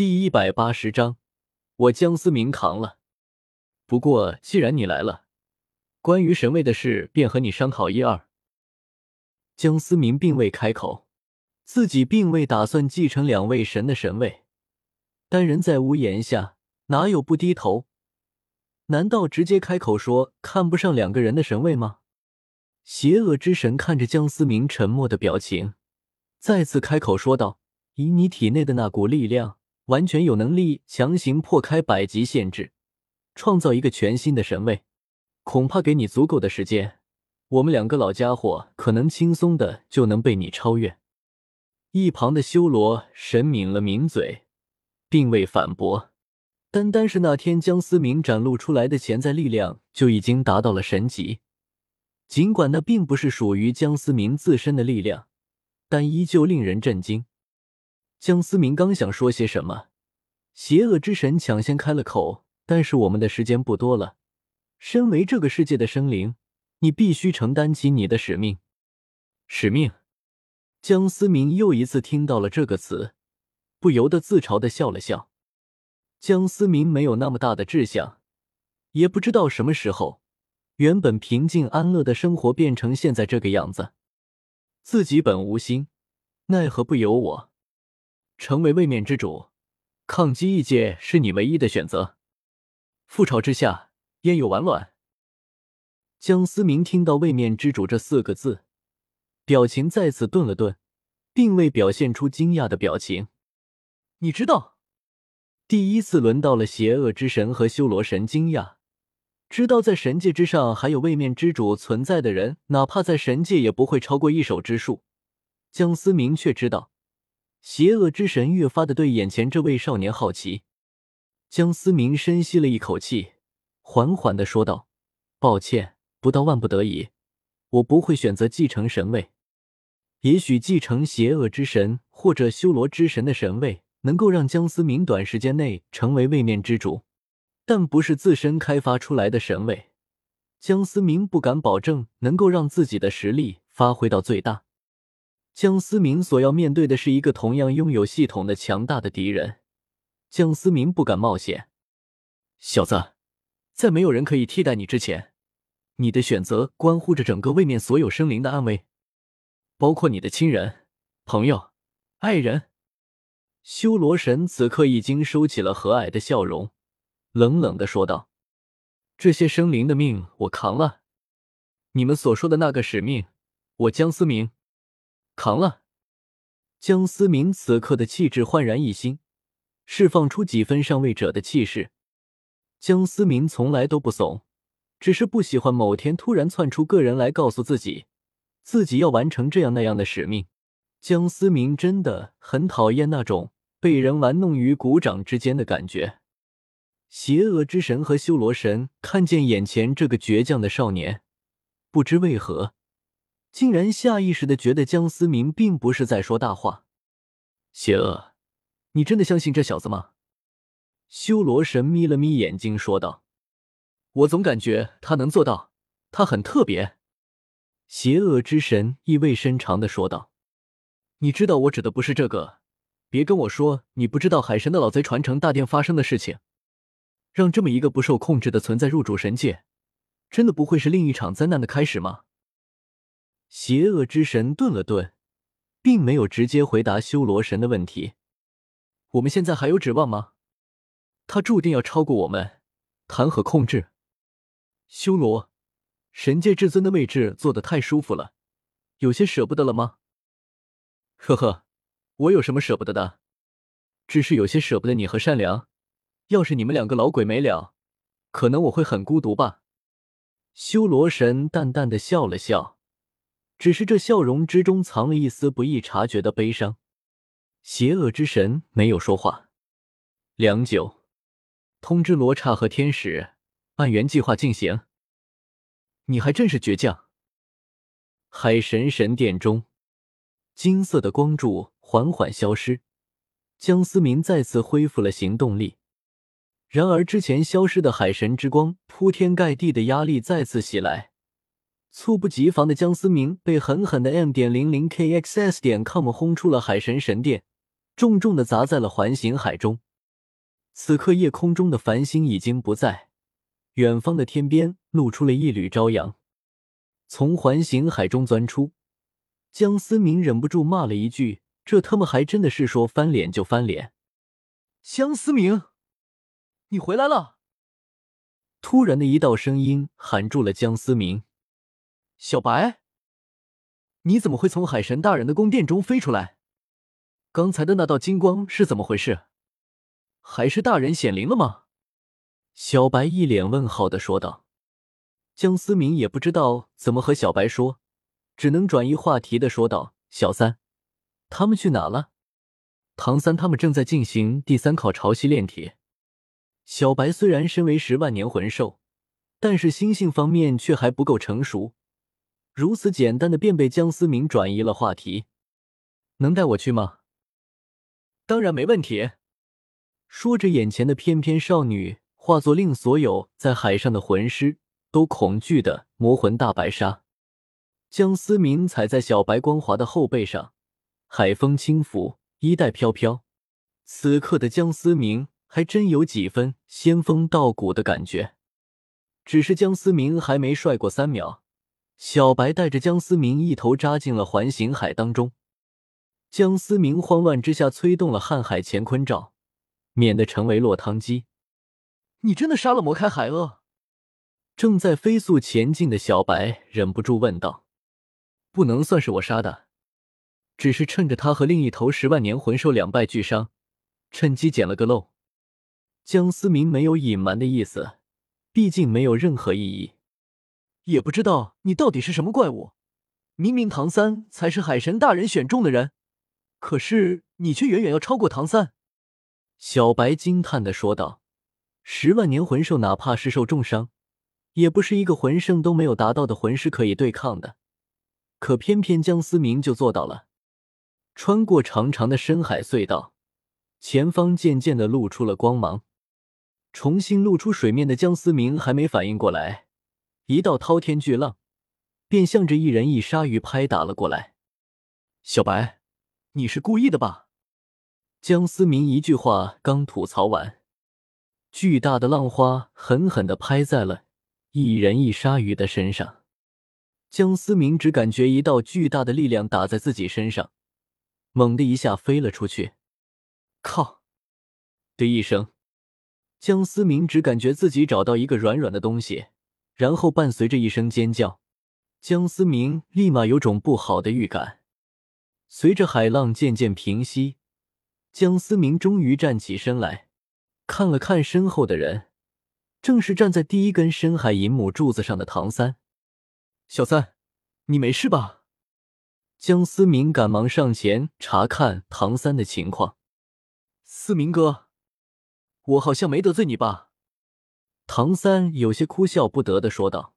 第一百八十章，我江思明扛了。不过既然你来了，关于神位的事便和你商讨一二。江思明并未开口，自己并未打算继承两位神的神位，但人在屋檐下，哪有不低头？难道直接开口说看不上两个人的神位吗？邪恶之神看着江思明沉默的表情，再次开口说道：“以你体内的那股力量。”完全有能力强行破开百级限制，创造一个全新的神位。恐怕给你足够的时间，我们两个老家伙可能轻松的就能被你超越。一旁的修罗神抿了抿嘴，并未反驳。单单是那天江思明展露出来的潜在力量就已经达到了神级，尽管那并不是属于江思明自身的力量，但依旧令人震惊。江思明刚想说些什么，邪恶之神抢先开了口：“但是我们的时间不多了。身为这个世界的生灵，你必须承担起你的使命。”使命。江思明又一次听到了这个词，不由得自嘲的笑了笑。江思明没有那么大的志向，也不知道什么时候，原本平静安乐的生活变成现在这个样子。自己本无心，奈何不由我。成为位面之主，抗击异界是你唯一的选择。覆巢之下，焉有完卵？江思明听到“位面之主”这四个字，表情再次顿了顿，并未表现出惊讶的表情。你知道，第一次轮到了邪恶之神和修罗神惊讶，知道在神界之上还有位面之主存在的人，哪怕在神界也不会超过一手之数。江思明却知道。邪恶之神越发的对眼前这位少年好奇，江思明深吸了一口气，缓缓的说道：“抱歉，不到万不得已，我不会选择继承神位。也许继承邪恶之神或者修罗之神的神位，能够让江思明短时间内成为位面之主，但不是自身开发出来的神位，江思明不敢保证能够让自己的实力发挥到最大。”江思明所要面对的是一个同样拥有系统的强大的敌人，江思明不敢冒险。小子，在没有人可以替代你之前，你的选择关乎着整个位面所有生灵的安危，包括你的亲人、朋友、爱人。修罗神此刻已经收起了和蔼的笑容，冷冷的说道：“这些生灵的命我扛了，你们所说的那个使命，我江思明。”扛了，江思明此刻的气质焕然一新，释放出几分上位者的气势。江思明从来都不怂，只是不喜欢某天突然窜出个人来告诉自己，自己要完成这样那样的使命。江思明真的很讨厌那种被人玩弄于股掌之间的感觉。邪恶之神和修罗神看见眼前这个倔强的少年，不知为何。竟然下意识的觉得江思明并不是在说大话。邪恶，你真的相信这小子吗？修罗神眯了眯眼睛说道：“我总感觉他能做到，他很特别。”邪恶之神意味深长的说道：“你知道我指的不是这个，别跟我说你不知道海神的老贼传承大殿发生的事情，让这么一个不受控制的存在入主神界，真的不会是另一场灾难的开始吗？”邪恶之神顿了顿，并没有直接回答修罗神的问题。我们现在还有指望吗？他注定要超过我们，谈何控制？修罗，神界至尊的位置坐得太舒服了，有些舍不得了吗？呵呵，我有什么舍不得的？只是有些舍不得你和善良。要是你们两个老鬼没了，可能我会很孤独吧。修罗神淡淡的笑了笑。只是这笑容之中藏了一丝不易察觉的悲伤。邪恶之神没有说话。良久，通知罗刹和天使，按原计划进行。你还真是倔强。海神神殿中，金色的光柱缓缓消失，江思明再次恢复了行动力。然而，之前消失的海神之光，铺天盖地的压力再次袭来。猝不及防的江思明被狠狠的 M 点零零 KXS 点 com 轰出了海神神殿，重重的砸在了环形海中。此刻夜空中的繁星已经不在，远方的天边露出了一缕朝阳。从环形海中钻出，江思明忍不住骂了一句：“这他妈还真的是说翻脸就翻脸！”江思明，你回来了！突然的一道声音喊住了江思明：“小白，你怎么会从海神大人的宫殿中飞出来？刚才的那道金光是怎么回事？还是大人显灵了吗？”小白一脸问号的说道。江思明也不知道怎么和小白说，只能转移话题的说道：“小三，他们去哪了？唐三他们正在进行第三考潮汐炼体。”小白虽然身为十万年魂兽，但是心性方面却还不够成熟，如此简单的便被江思明转移了话题。能带我去吗？当然没问题。说着，眼前的翩翩少女化作令所有在海上的魂师。都恐惧的魔魂大白鲨，江思明踩在小白光滑的后背上，海风轻拂，衣带飘飘。此刻的江思明还真有几分仙风道骨的感觉。只是江思明还没帅过三秒，小白带着江思明一头扎进了环形海当中。江思明慌乱之下催动了瀚海乾坤罩，免得成为落汤鸡。你真的杀了魔开海鳄？正在飞速前进的小白忍不住问道：“不能算是我杀的，只是趁着他和另一头十万年魂兽两败俱伤，趁机捡了个漏。”江思明没有隐瞒的意思，毕竟没有任何意义。也不知道你到底是什么怪物，明明唐三才是海神大人选中的人，可是你却远远要超过唐三。”小白惊叹的说道：“十万年魂兽哪怕是受重伤。”也不是一个魂圣都没有达到的魂师可以对抗的，可偏偏江思明就做到了。穿过长长的深海隧道，前方渐渐的露出了光芒。重新露出水面的江思明还没反应过来，一道滔天巨浪便向着一人一鲨鱼拍打了过来。小白，你是故意的吧？江思明一句话刚吐槽完，巨大的浪花狠狠的拍在了。一人一鲨鱼的身上，江思明只感觉一道巨大的力量打在自己身上，猛地一下飞了出去。靠！的一声，江思明只感觉自己找到一个软软的东西，然后伴随着一声尖叫，江思明立马有种不好的预感。随着海浪渐渐平息，江思明终于站起身来，看了看身后的人。正是站在第一根深海银母柱子上的唐三，小三，你没事吧？江思明赶忙上前查看唐三的情况。思明哥，我好像没得罪你吧？唐三有些哭笑不得的说道。